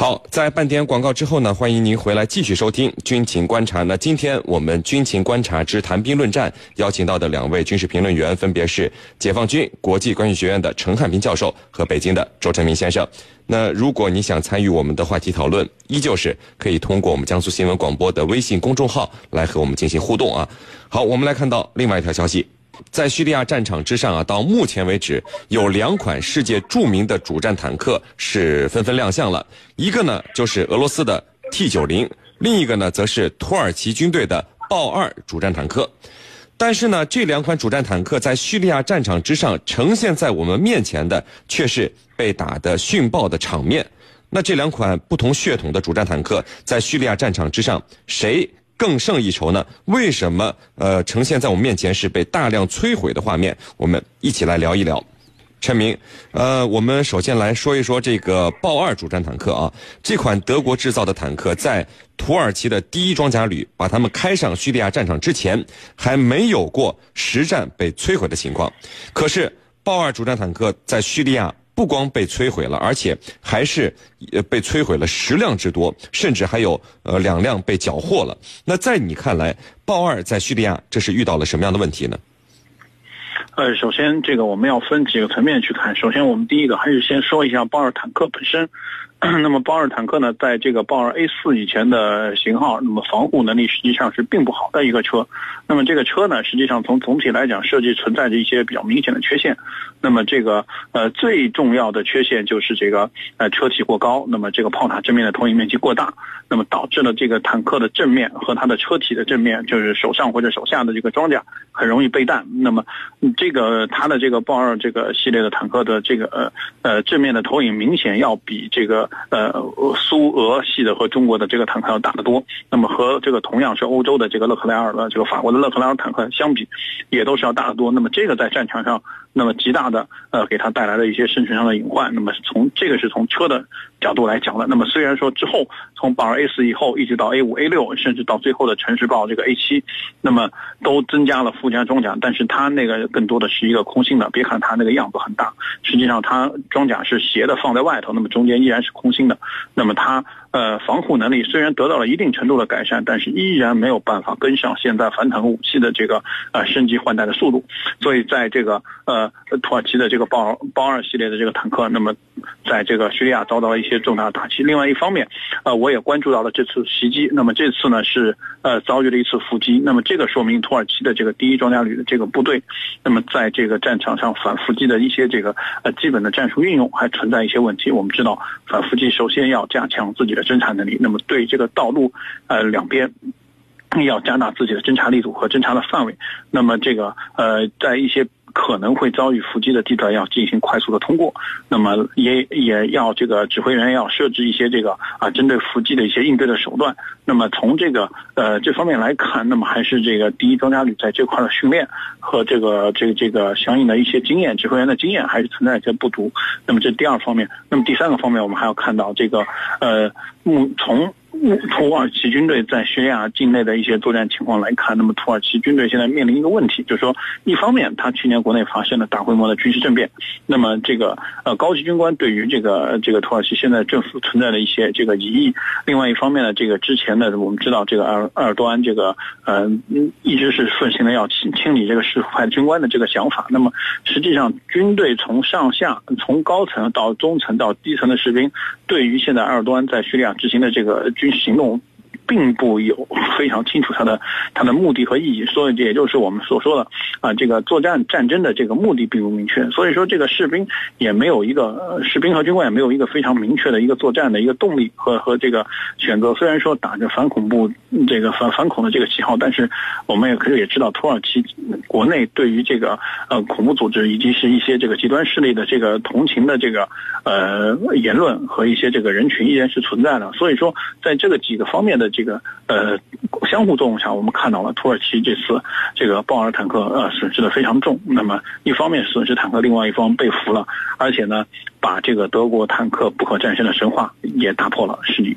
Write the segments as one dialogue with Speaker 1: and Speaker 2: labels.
Speaker 1: 好，在半点广告之后呢，欢迎您回来继续收听军情观察。那今天我们军情观察之谈兵论战邀请到的两位军事评论员分别是解放军国际关系学院的陈汉平教授和北京的周成明先生。那如果你想参与我们的话题讨论，依旧是可以通过我们江苏新闻广播的微信公众号来和我们进行互动啊。好，我们来看到另外一条消息。在叙利亚战场之上啊，到目前为止有两款世界著名的主战坦克是纷纷亮相了。一个呢就是俄罗斯的 T 九零，另一个呢则是土耳其军队的豹二主战坦克。但是呢，这两款主战坦克在叙利亚战场之上呈现在我们面前的却是被打得迅爆的场面。那这两款不同血统的主战坦克在叙利亚战场之上，谁？更胜一筹呢？为什么呃呈现在我们面前是被大量摧毁的画面？我们一起来聊一聊。陈明，呃，我们首先来说一说这个豹二主战坦克啊，这款德国制造的坦克在土耳其的第一装甲旅把他们开上叙利亚战场之前，还没有过实战被摧毁的情况。可是豹二主战坦克在叙利亚。不光被摧毁了，而且还是被摧毁了十辆之多，甚至还有呃两辆被缴获了。那在你看来，豹二在叙利亚这是遇到了什么样的问题呢？
Speaker 2: 呃，首先这个我们要分几个层面去看。首先，我们第一个还是先说一下豹二坦克本身。那么豹二坦克呢，在这个豹二 A 四以前的型号，那么防护能力实际上是并不好的一个车。那么这个车呢，实际上从总体来讲，设计存在着一些比较明显的缺陷。那么这个呃最重要的缺陷就是这个呃车体过高，那么这个炮塔正面的投影面积过大，那么导致了这个坦克的正面和它的车体的正面，就是手上或者手下的这个装甲很容易被弹。那么这这个它的这个豹二这个系列的坦克的这个呃呃正面的投影明显要比这个。呃，苏俄系的和中国的这个坦克要大得多。那么和这个同样是欧洲的这个勒克莱尔的这个法国的勒克莱尔坦克相比，也都是要大得多。那么这个在战场上。那么极大的呃给它带来了一些生存上的隐患。那么从这个是从车的角度来讲的。那么虽然说之后从豹二 A 四以后一直到 A 五 A 六，甚至到最后的城市豹这个 A 七，那么都增加了附加装甲，但是它那个更多的是一个空心的。别看它那个样子很大，实际上它装甲是斜的放在外头，那么中间依然是空心的。那么它。呃，防护能力虽然得到了一定程度的改善，但是依然没有办法跟上现在反坦克武器的这个呃升级换代的速度。所以，在这个呃土耳其的这个豹豹二系列的这个坦克，那么在这个叙利亚遭到了一些重大的打击。另外一方面，呃，我也关注到了这次袭击。那么这次呢是呃遭遇了一次伏击。那么这个说明土耳其的这个第一装甲旅的这个部队，那么在这个战场上反伏击的一些这个呃基本的战术运用还存在一些问题。我们知道反伏击首先要加强自己的。侦查能力，那么对这个道路，呃，两边要加大自己的侦查力度和侦查的范围。那么这个呃，在一些可能会遭遇伏击的地段，要进行快速的通过。那么也也要这个指挥员要设置一些这个啊，针对伏击的一些应对的手段。那么从这个呃这方面来看，那么还是这个第一装甲旅在这块的训练和这个这个这个相应的一些经验，指挥员的经验还是存在一些不足。那么这第二方面，那么第三个方面，我们还要看到这个呃目。从从土耳其军队在叙利亚境内的一些作战情况来看，那么土耳其军队现在面临一个问题，就是说，一方面，他去年国内发生了大规模的军事政变，那么这个呃高级军官对于这个这个土耳其现在政府存在的一些这个疑义；另外一方面呢，这个之前的我们知道，这个埃尔埃尔多安这个呃一直是奉行的要清清理这个世俗派军官的这个想法。那么实际上，军队从上下从高层到中层到低层的士兵，对于现在埃尔多安在叙利亚执行的这个军事行动。并不有非常清楚它的它的目的和意义，所以这也就是我们所说的啊，这个作战战争的这个目的并不明确，所以说这个士兵也没有一个士兵和军官也没有一个非常明确的一个作战的一个动力和和这个选择。虽然说打着反恐怖这个反反恐的这个旗号，但是我们也可以也知道，土耳其国内对于这个呃恐怖组织以及是一些这个极端势力的这个同情的这个呃言论和一些这个人群依然是存在的。所以说，在这个几个方面的。这个呃相互作用下，我们看到了土耳其这次这个豹二坦克呃损失的非常重。那么一方面损失坦克，另外一方被俘了，而且呢把这个德国坦克不可战胜的神话也打破了。是你。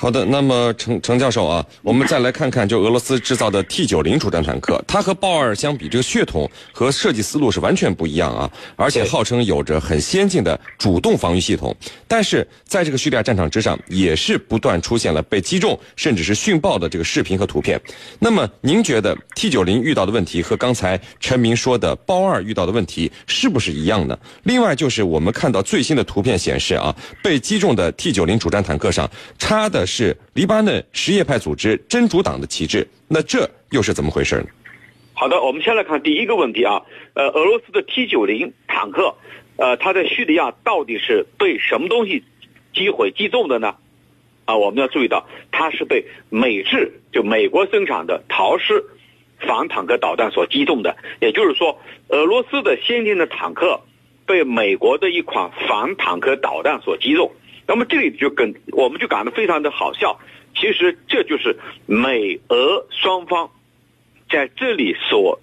Speaker 1: 好的，那么程程教授啊，我们再来看看，就俄罗斯制造的 T 九零主战坦克，它和豹二相比，这个血统和设计思路是完全不一样啊，而且号称有着很先进的主动防御系统。但是在这个叙利亚战场之上，也是不断出现了被击中甚至是殉爆的这个视频和图片。那么您觉得 T 九零遇到的问题和刚才陈明说的豹二遇到的问题是不是一样呢？另外就是我们看到最新的图片显示啊，被击中的 T 九零主战坦克上插的。是黎巴嫩什叶派组织真主党的旗帜，那这又是怎么回事呢？
Speaker 3: 好的，我们先来看第一个问题啊，呃，俄罗斯的 T 九零坦克，呃，它在叙利亚到底是被什么东西击毁击中的呢？啊，我们要注意到，它是被美制就美国生产的陶式反坦克导弹所击中的，也就是说，俄罗斯的先进的坦克被美国的一款反坦克导弹所击中。那么这里就跟我们就感到非常的好笑，其实这就是美俄双方在这里所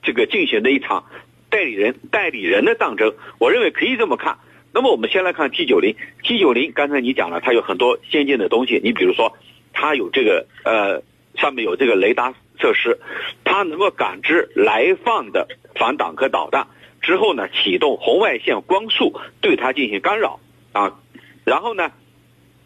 Speaker 3: 这个进行的一场代理人代理人的战争。我认为可以这么看。那么我们先来看 T 九零，T 九零刚才你讲了，它有很多先进的东西。你比如说，它有这个呃上面有这个雷达设施，它能够感知来放的反坦克导弹之后呢，启动红外线光束对它进行干扰啊。然后呢，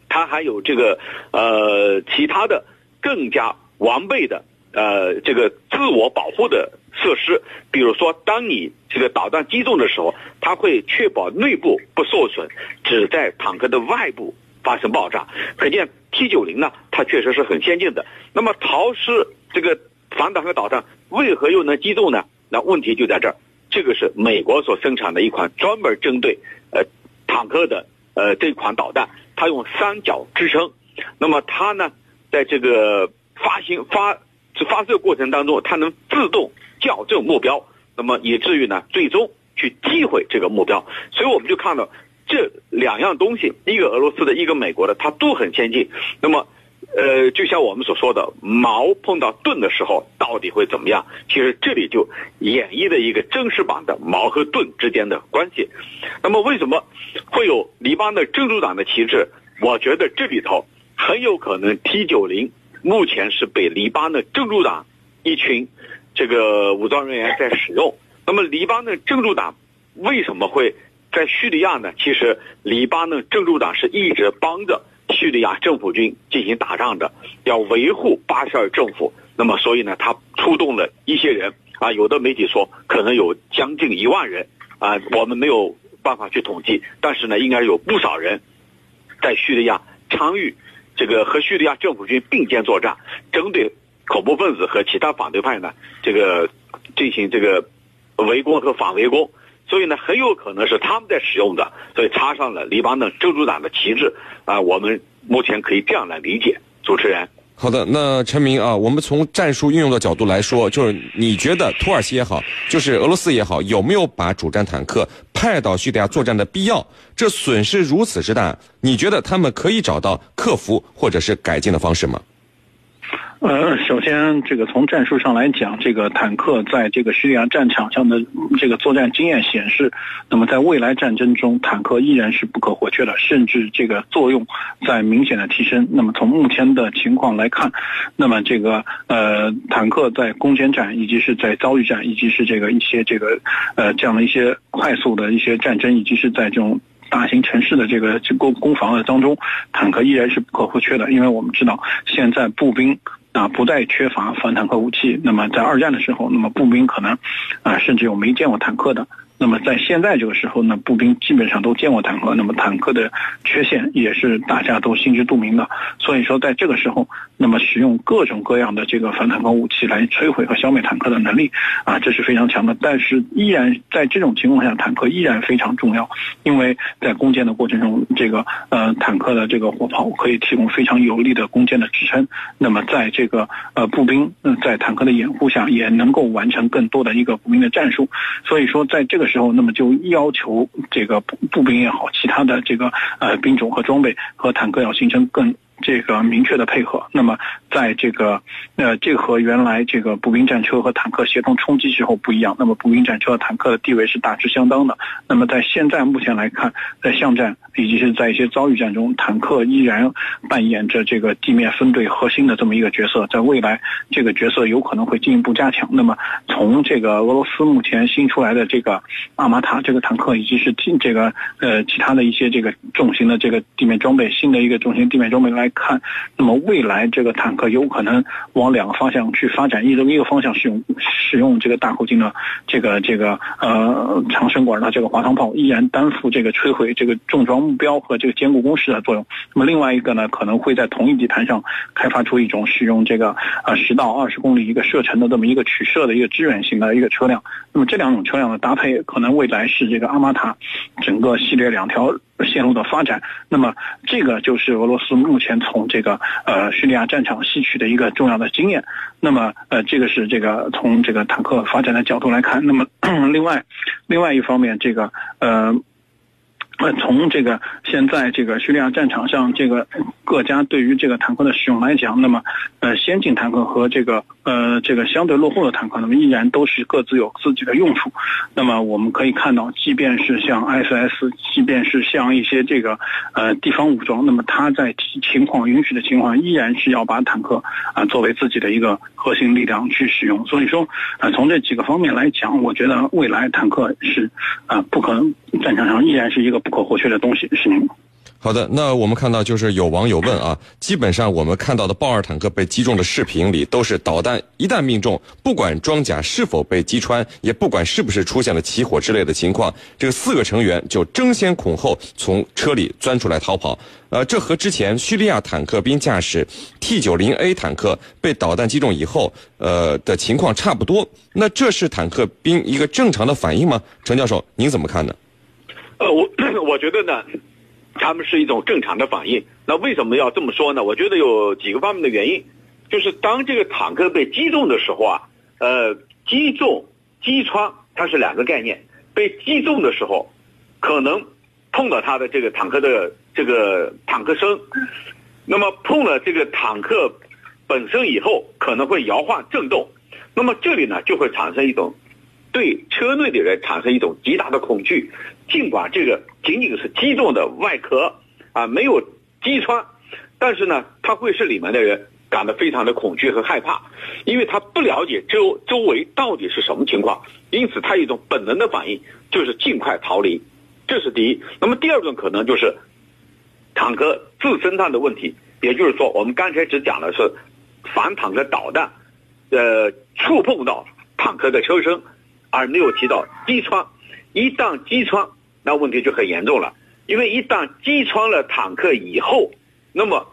Speaker 3: 它还有这个呃其他的更加完备的呃这个自我保护的设施，比如说当你这个导弹击中的时候，它会确保内部不受损，只在坦克的外部发生爆炸。可见 T 九零呢，它确实是很先进的。那么陶师这个反坦克导弹为何又能击中呢？那问题就在这儿，这个是美国所生产的一款专门针对呃坦克的。呃，这款导弹它用三角支撑，那么它呢，在这个发行发发射过程当中，它能自动校正目标，那么以至于呢，最终去击毁这个目标。所以我们就看到这两样东西，一个俄罗斯的，一个美国的，它都很先进。那么。呃，就像我们所说的，矛碰到盾的时候，到底会怎么样？其实这里就演绎了一个真实版的矛和盾之间的关系。那么，为什么会有黎巴嫩真主党的旗帜？我觉得这里头很有可能 T 九零目前是被黎巴嫩真主党一群这个武装人员在使用。那么，黎巴嫩真主党为什么会在叙利亚呢？其实，黎巴嫩真主党是一直帮着。叙利亚政府军进行打仗的，要维护巴沙尔政府。那么，所以呢，他出动了一些人啊，有的媒体说可能有将近一万人啊，我们没有办法去统计，但是呢，应该有不少人在叙利亚参与这个和叙利亚政府军并肩作战，针对恐怖分子和其他反对派呢，这个进行这个围攻和反围攻。所以呢，很有可能是他们在使用的，所以插上了黎巴嫩真主党的旗帜啊。我们目前可以这样来理解。主持人，
Speaker 1: 好的，那陈明啊，我们从战术运用的角度来说，就是你觉得土耳其也好，就是俄罗斯也好，有没有把主战坦克派到叙利亚作战的必要？这损失如此之大，你觉得他们可以找到克服或者是改进的方式吗？
Speaker 2: 呃，首先，这个从战术上来讲，这个坦克在这个叙利亚战场上的这个作战经验显示，那么在未来战争中，坦克依然是不可或缺的，甚至这个作用在明显的提升。那么从目前的情况来看，那么这个呃，坦克在攻坚战，以及是在遭遇战，以及是这个一些这个呃这样的一些快速的一些战争，以及是在这种。大型城市的这个攻攻防的当中，坦克依然是不可或缺的，因为我们知道现在步兵啊不再缺乏反坦克武器。那么在二战的时候，那么步兵可能啊甚至有没见过坦克的。那么在现在这个时候呢，步兵基本上都见过坦克，那么坦克的缺陷也是大家都心知肚明的。所以说，在这个时候，那么使用各种各样的这个反坦克武器来摧毁和消灭坦克的能力啊，这是非常强的。但是依然在这种情况下，坦克依然非常重要，因为在攻坚的过程中，这个呃坦克的这个火炮可以提供非常有力的攻坚的支撑。那么在这这个呃步兵嗯在坦克的掩护下，也能够完成更多的一个步兵的战术。所以说，在这个。时候，那么就要求这个步兵也好，其他的这个呃兵种和装备和坦克要形成更。这个明确的配合。那么在这个呃，这和原来这个步兵战车和坦克协同冲击时候不一样。那么步兵战车和坦克的地位是大致相当的。那么在现在目前来看，在巷战以及是在一些遭遇战中，坦克依然扮演着这个地面分队核心的这么一个角色。在未来，这个角色有可能会进一步加强。那么从这个俄罗斯目前新出来的这个阿玛塔这个坦克，以及是这个呃其他的一些这个重型的这个地面装备，新的一个重型地面装备来看，那么未来这个坦克有可能往两个方向去发展。一个一个方向使用使用这个大口径的这个这个呃长身管的这个滑膛炮，依然担负这个摧毁这个重装目标和这个坚固工事的作用。那么另外一个呢，可能会在同一地盘上开发出一种使用这个呃十到二十公里一个射程的这么一个取射的一个支援型的一个车辆。那么这两种车辆的搭配，可能未来是这个阿玛塔整个系列两条线路的发展。那么这个就是俄罗斯目前从这个呃叙利亚战场吸取的一个重要的经验。那么呃这个是这个从这个坦克发展的角度来看。那么另外另外一方面，这个呃。那，从这个现在这个叙利亚战场上，这个各家对于这个坦克的使用来讲，那么呃，先进坦克和这个呃这个相对落后的坦克，那么依然都是各自有自己的用处。那么我们可以看到，即便是像 SS，即便是像一些这个呃地方武装，那么它在情况允许的情况，依然是要把坦克啊作为自己的一个核心力量去使用。所以说，呃，从这几个方面来讲，我觉得未来坦克是啊不可能战场上依然是一个。不可或缺的东西是您。
Speaker 1: 好的，那我们看到就是有网友问啊，基本上我们看到的豹二坦克被击中的视频里，都是导弹一旦命中，不管装甲是否被击穿，也不管是不是出现了起火之类的情况，这个四个成员就争先恐后从车里钻出来逃跑。呃，这和之前叙利亚坦克兵驾驶 T 九零 A 坦克被导弹击中以后，呃的情况差不多。那这是坦克兵一个正常的反应吗？陈教授，您怎么看呢？
Speaker 3: 呃，我 我觉得呢，他们是一种正常的反应。那为什么要这么说呢？我觉得有几个方面的原因，就是当这个坦克被击中的时候啊，呃，击中、击穿它是两个概念。被击中的时候，可能碰到它的这个坦克的这个坦克身，那么碰了这个坦克本身以后，可能会摇晃震动，那么这里呢就会产生一种。对车内的人产生一种极大的恐惧，尽管这个仅仅是击中的外壳啊，没有击穿，但是呢，他会使里面的人感到非常的恐惧和害怕，因为他不了解周周围到底是什么情况，因此他一种本能的反应就是尽快逃离，这是第一。那么第二种可能就是坦克自身上的问题，也就是说，我们刚才只讲的是反坦克导弹，呃，触碰到坦克的车身。而没有提到击穿，一旦击穿，那问题就很严重了。因为一旦击穿了坦克以后，那么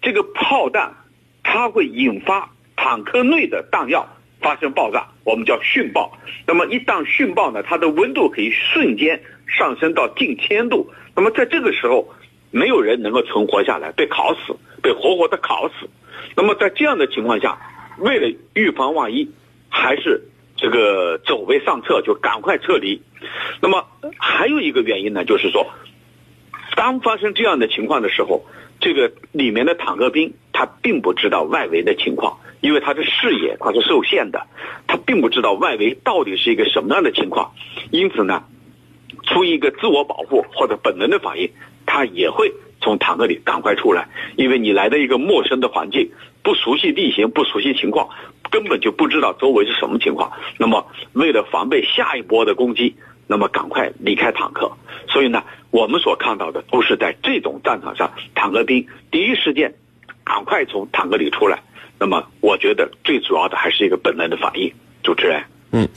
Speaker 3: 这个炮弹它会引发坦克内的弹药发生爆炸，我们叫殉爆。那么一旦殉爆呢，它的温度可以瞬间上升到近千度。那么在这个时候，没有人能够存活下来，被烤死，被活活的烤死。那么在这样的情况下，为了预防万一，还是。这个走为上策，就赶快撤离。那么还有一个原因呢，就是说，当发生这样的情况的时候，这个里面的坦克兵他并不知道外围的情况，因为他的视野他是受限的，他并不知道外围到底是一个什么样的情况，因此呢，出于一个自我保护或者本能的反应，他也会从坦克里赶快出来，因为你来到一个陌生的环境，不熟悉地形，不熟悉情况。根本就不知道周围是什么情况，那么为了防备下一波的攻击，那么赶快离开坦克。所以呢，我们所看到的都是在这种战场上，坦克兵第一时间赶快从坦克里出来。那么，我觉得最主要的还是一个本能的反应。主持人，
Speaker 1: 嗯，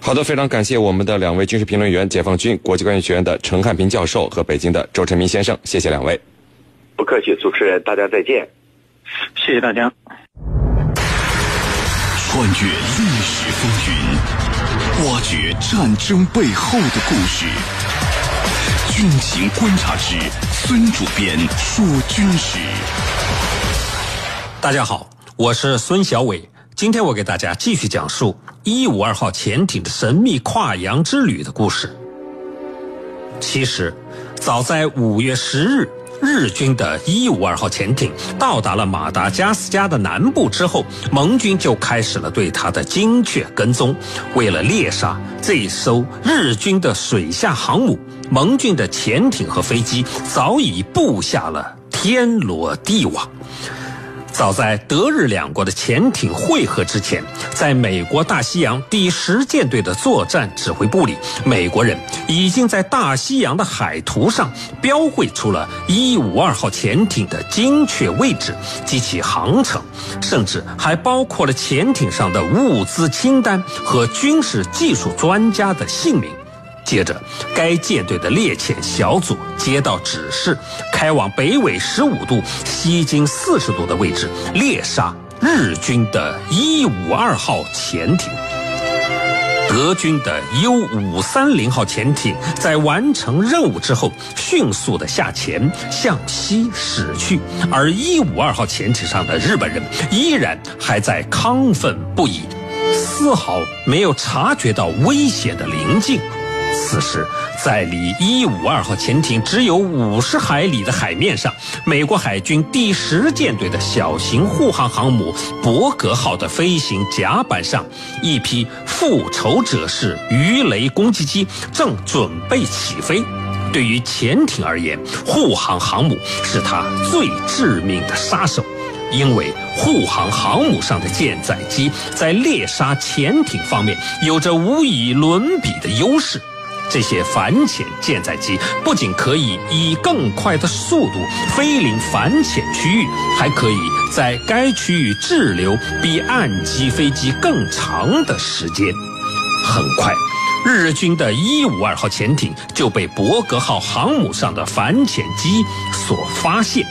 Speaker 1: 好的，非常感谢我们的两位军事评论员，解放军国际关系学院的陈汉平教授和北京的周成明先生，谢谢两位。
Speaker 3: 不客气，主持人，大家再见。
Speaker 2: 谢谢大家。
Speaker 4: 穿越历史风云，挖掘战争背后的故事。军情观察之孙主编说军事。
Speaker 5: 大家好，我是孙小伟。今天我给大家继续讲述一五二号潜艇的神秘跨洋之旅的故事。其实，早在五月十日，日军的伊五二号潜艇到达了马达加斯加的南部之后，盟军就开始了对它的精确跟踪。为了猎杀这艘日军的水下航母，盟军的潜艇和飞机早已布下了天罗地网。早在德日两国的潜艇会合之前，在美国大西洋第十舰队的作战指挥部里，美国人已经在大西洋的海图上标绘出了152号潜艇的精确位置及其航程，甚至还包括了潜艇上的物资清单和军事技术专家的姓名。接着，该舰队的猎潜小组接到指示，开往北纬十五度、西经四十度的位置猎杀日军的152号潜艇。德军的 U530 号潜艇在完成任务之后，迅速的下潜向西驶去，而152号潜艇上的日本人依然还在亢奋不已，丝毫没有察觉到危险的临近。此时，在离152号潜艇只有五十海里的海面上，美国海军第十舰队的小型护航航母“伯格号”的飞行甲板上，一批复仇者式鱼雷攻击机正准备起飞。对于潜艇而言，护航航母是它最致命的杀手，因为护航航母上的舰载机在猎杀潜艇方面有着无以伦比的优势。这些反潜舰载机不仅可以以更快的速度飞临反潜区域，还可以在该区域滞留比岸基飞机更长的时间。很快，日军的一五二号潜艇就被伯格号航母上的反潜机所发现。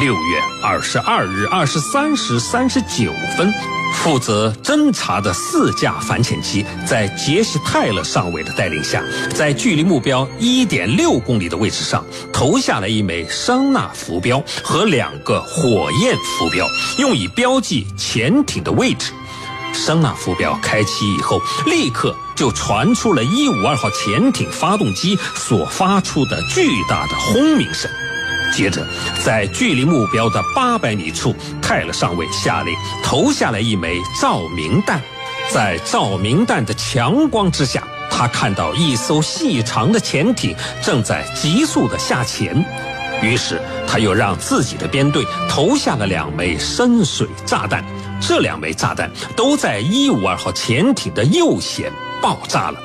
Speaker 5: 六月二十二日二十三时三十九分。负责侦察的四架反潜机，在杰西·泰勒上尉的带领下，在距离目标一点六公里的位置上投下了一枚声纳浮标和两个火焰浮标，用以标记潜艇的位置。声纳浮标开启以后，立刻就传出了152号潜艇发动机所发出的巨大的轰鸣声。接着，在距离目标的八百米处，泰勒上尉下令投下了一枚照明弹。在照明弹的强光之下，他看到一艘细长的潜艇正在急速的下潜。于是，他又让自己的编队投下了两枚深水炸弹。这两枚炸弹都在152号潜艇的右舷爆炸了。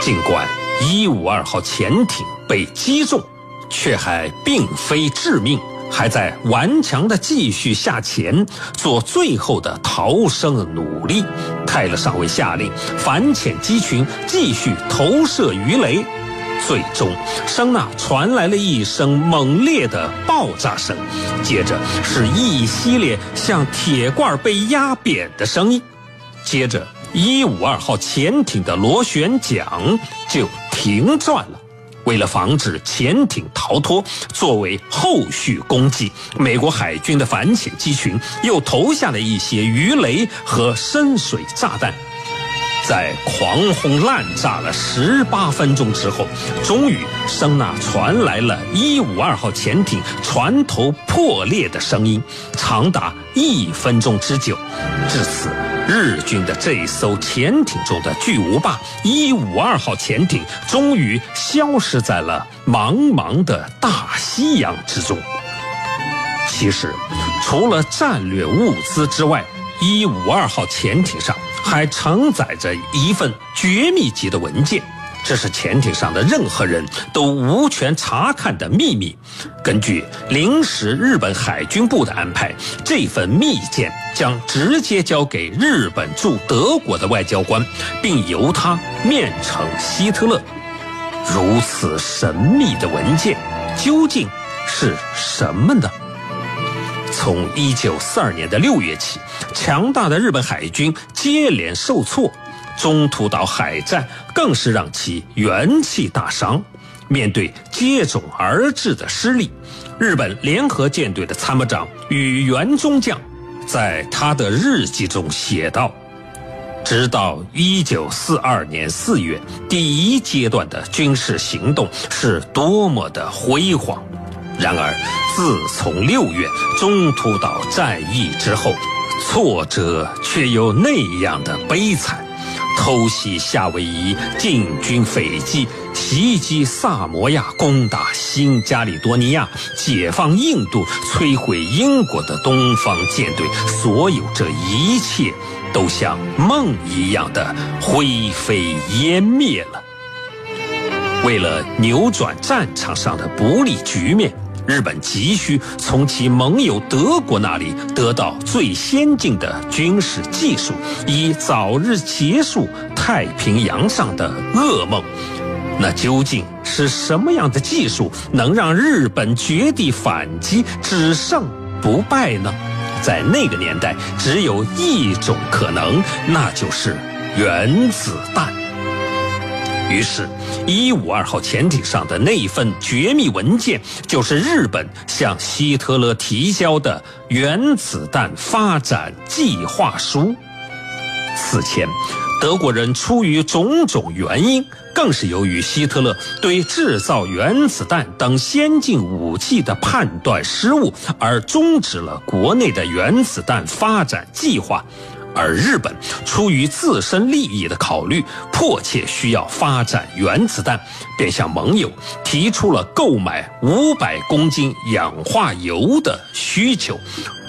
Speaker 5: 尽管152号潜艇被击中。却还并非致命，还在顽强地继续下潜，做最后的逃生努力。泰勒上尉下令反潜机群继续投射鱼雷。最终，声呐传来了一声猛烈的爆炸声，接着是一系列像铁罐被压扁的声音，接着152号潜艇的螺旋桨就停转了。为了防止潜艇逃脱，作为后续攻击，美国海军的反潜机群又投下了一些鱼雷和深水炸弹。在狂轰滥炸了十八分钟之后，终于声呐传来了152号潜艇船头破裂的声音，长达一分钟之久。至此。日军的这艘潜艇中的巨无霸一五二号潜艇终于消失在了茫茫的大西洋之中。其实，除了战略物资之外一五二号潜艇上还承载着一份绝密级的文件。这是潜艇上的任何人都无权查看的秘密。根据临时日本海军部的安排，这份密件将直接交给日本驻德国的外交官，并由他面呈希特勒。如此神秘的文件究竟是什么呢？从一九四二年的六月起，强大的日本海军接连受挫。中途岛海战更是让其元气大伤。面对接踵而至的失利，日本联合舰队的参谋长宇原中将在他的日记中写道：“直到1942年4月，第一阶段的军事行动是多么的辉煌！然而，自从六月中途岛战役之后，挫折却又那样的悲惨。偷袭夏威夷，进军斐济，袭击萨摩亚，攻打新加里多尼亚，解放印度，摧毁英国的东方舰队，所有这一切都像梦一样的灰飞烟灭了。为了扭转战场上的不利局面。日本急需从其盟友德国那里得到最先进的军事技术，以早日结束太平洋上的噩梦。那究竟是什么样的技术能让日本绝地反击，只胜不败呢？在那个年代，只有一种可能，那就是原子弹。于是，一五二号潜艇上的那一份绝密文件，就是日本向希特勒提交的原子弹发展计划书。此前，德国人出于种种原因，更是由于希特勒对制造原子弹等先进武器的判断失误，而终止了国内的原子弹发展计划。而日本出于自身利益的考虑，迫切需要发展原子弹，便向盟友提出了购买五百公斤氧化铀的需求，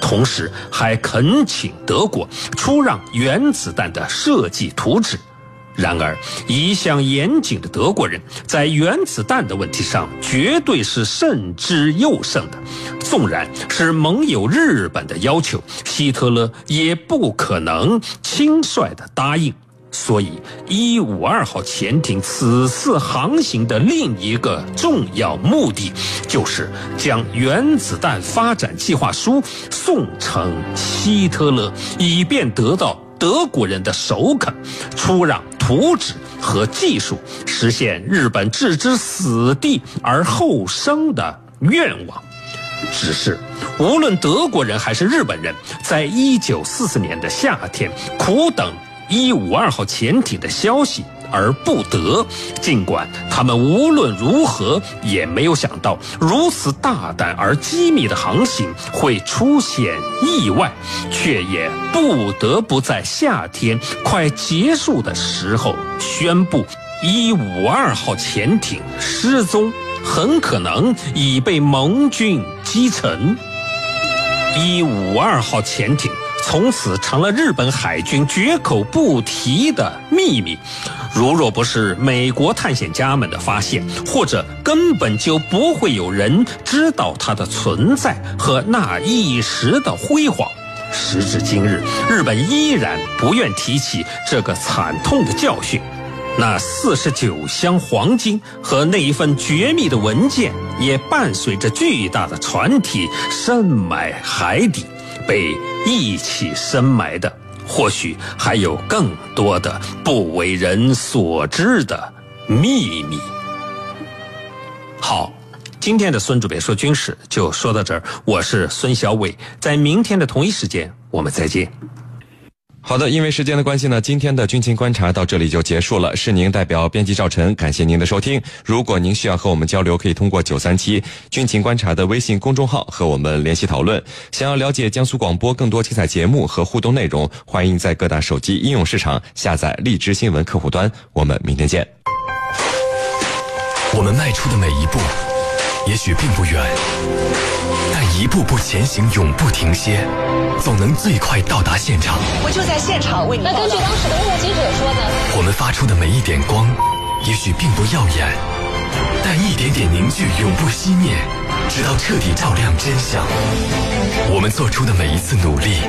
Speaker 5: 同时还恳请德国出让原子弹的设计图纸。然而，一向严谨的德国人，在原子弹的问题上绝对是慎之又慎的。纵然是盟友日本的要求，希特勒也不可能轻率的答应。所以，一五二号潜艇此次航行的另一个重要目的，就是将原子弹发展计划书送呈希特勒，以便得到德国人的首肯，出让。图纸和技术，实现日本置之死地而后生的愿望。只是，无论德国人还是日本人，在一九四四年的夏天，苦等一五二号潜艇的消息。而不得。尽管他们无论如何也没有想到，如此大胆而机密的航行会出现意外，却也不得不在夏天快结束的时候宣布，一五二号潜艇失踪，很可能已被盟军击沉。一五二号潜艇从此成了日本海军绝口不提的秘密。如若不是美国探险家们的发现，或者根本就不会有人知道它的存在和那一时的辉煌。时至今日，日本依然不愿提起这个惨痛的教训。那四十九箱黄金和那一份绝密的文件，也伴随着巨大的船体深埋海底，被一起深埋的。或许还有更多的不为人所知的秘密。好，今天的孙主编说军事就说到这儿。我是孙小伟，在明天的同一时间我们再见。
Speaker 1: 好的，因为时间的关系呢，今天的军情观察到这里就结束了。是您代表编辑赵晨，感谢您的收听。如果您需要和我们交流，可以通过九三七军情观察的微信公众号和我们联系讨论。想要了解江苏广播更多精彩节目和互动内容，欢迎在各大手机应用市场下载荔枝新闻客户端。我们明天见。
Speaker 4: 我们迈出的每一步，也许并不远。但一步步前行，永不停歇，总能最快到达现场。
Speaker 6: 我就在现场为你。
Speaker 7: 那根据当时的目击者说呢？
Speaker 4: 我们发出的每一点光，也许并不耀眼，但一点点凝聚永不熄灭，直到彻底照亮真相。我们做出的每一次努力。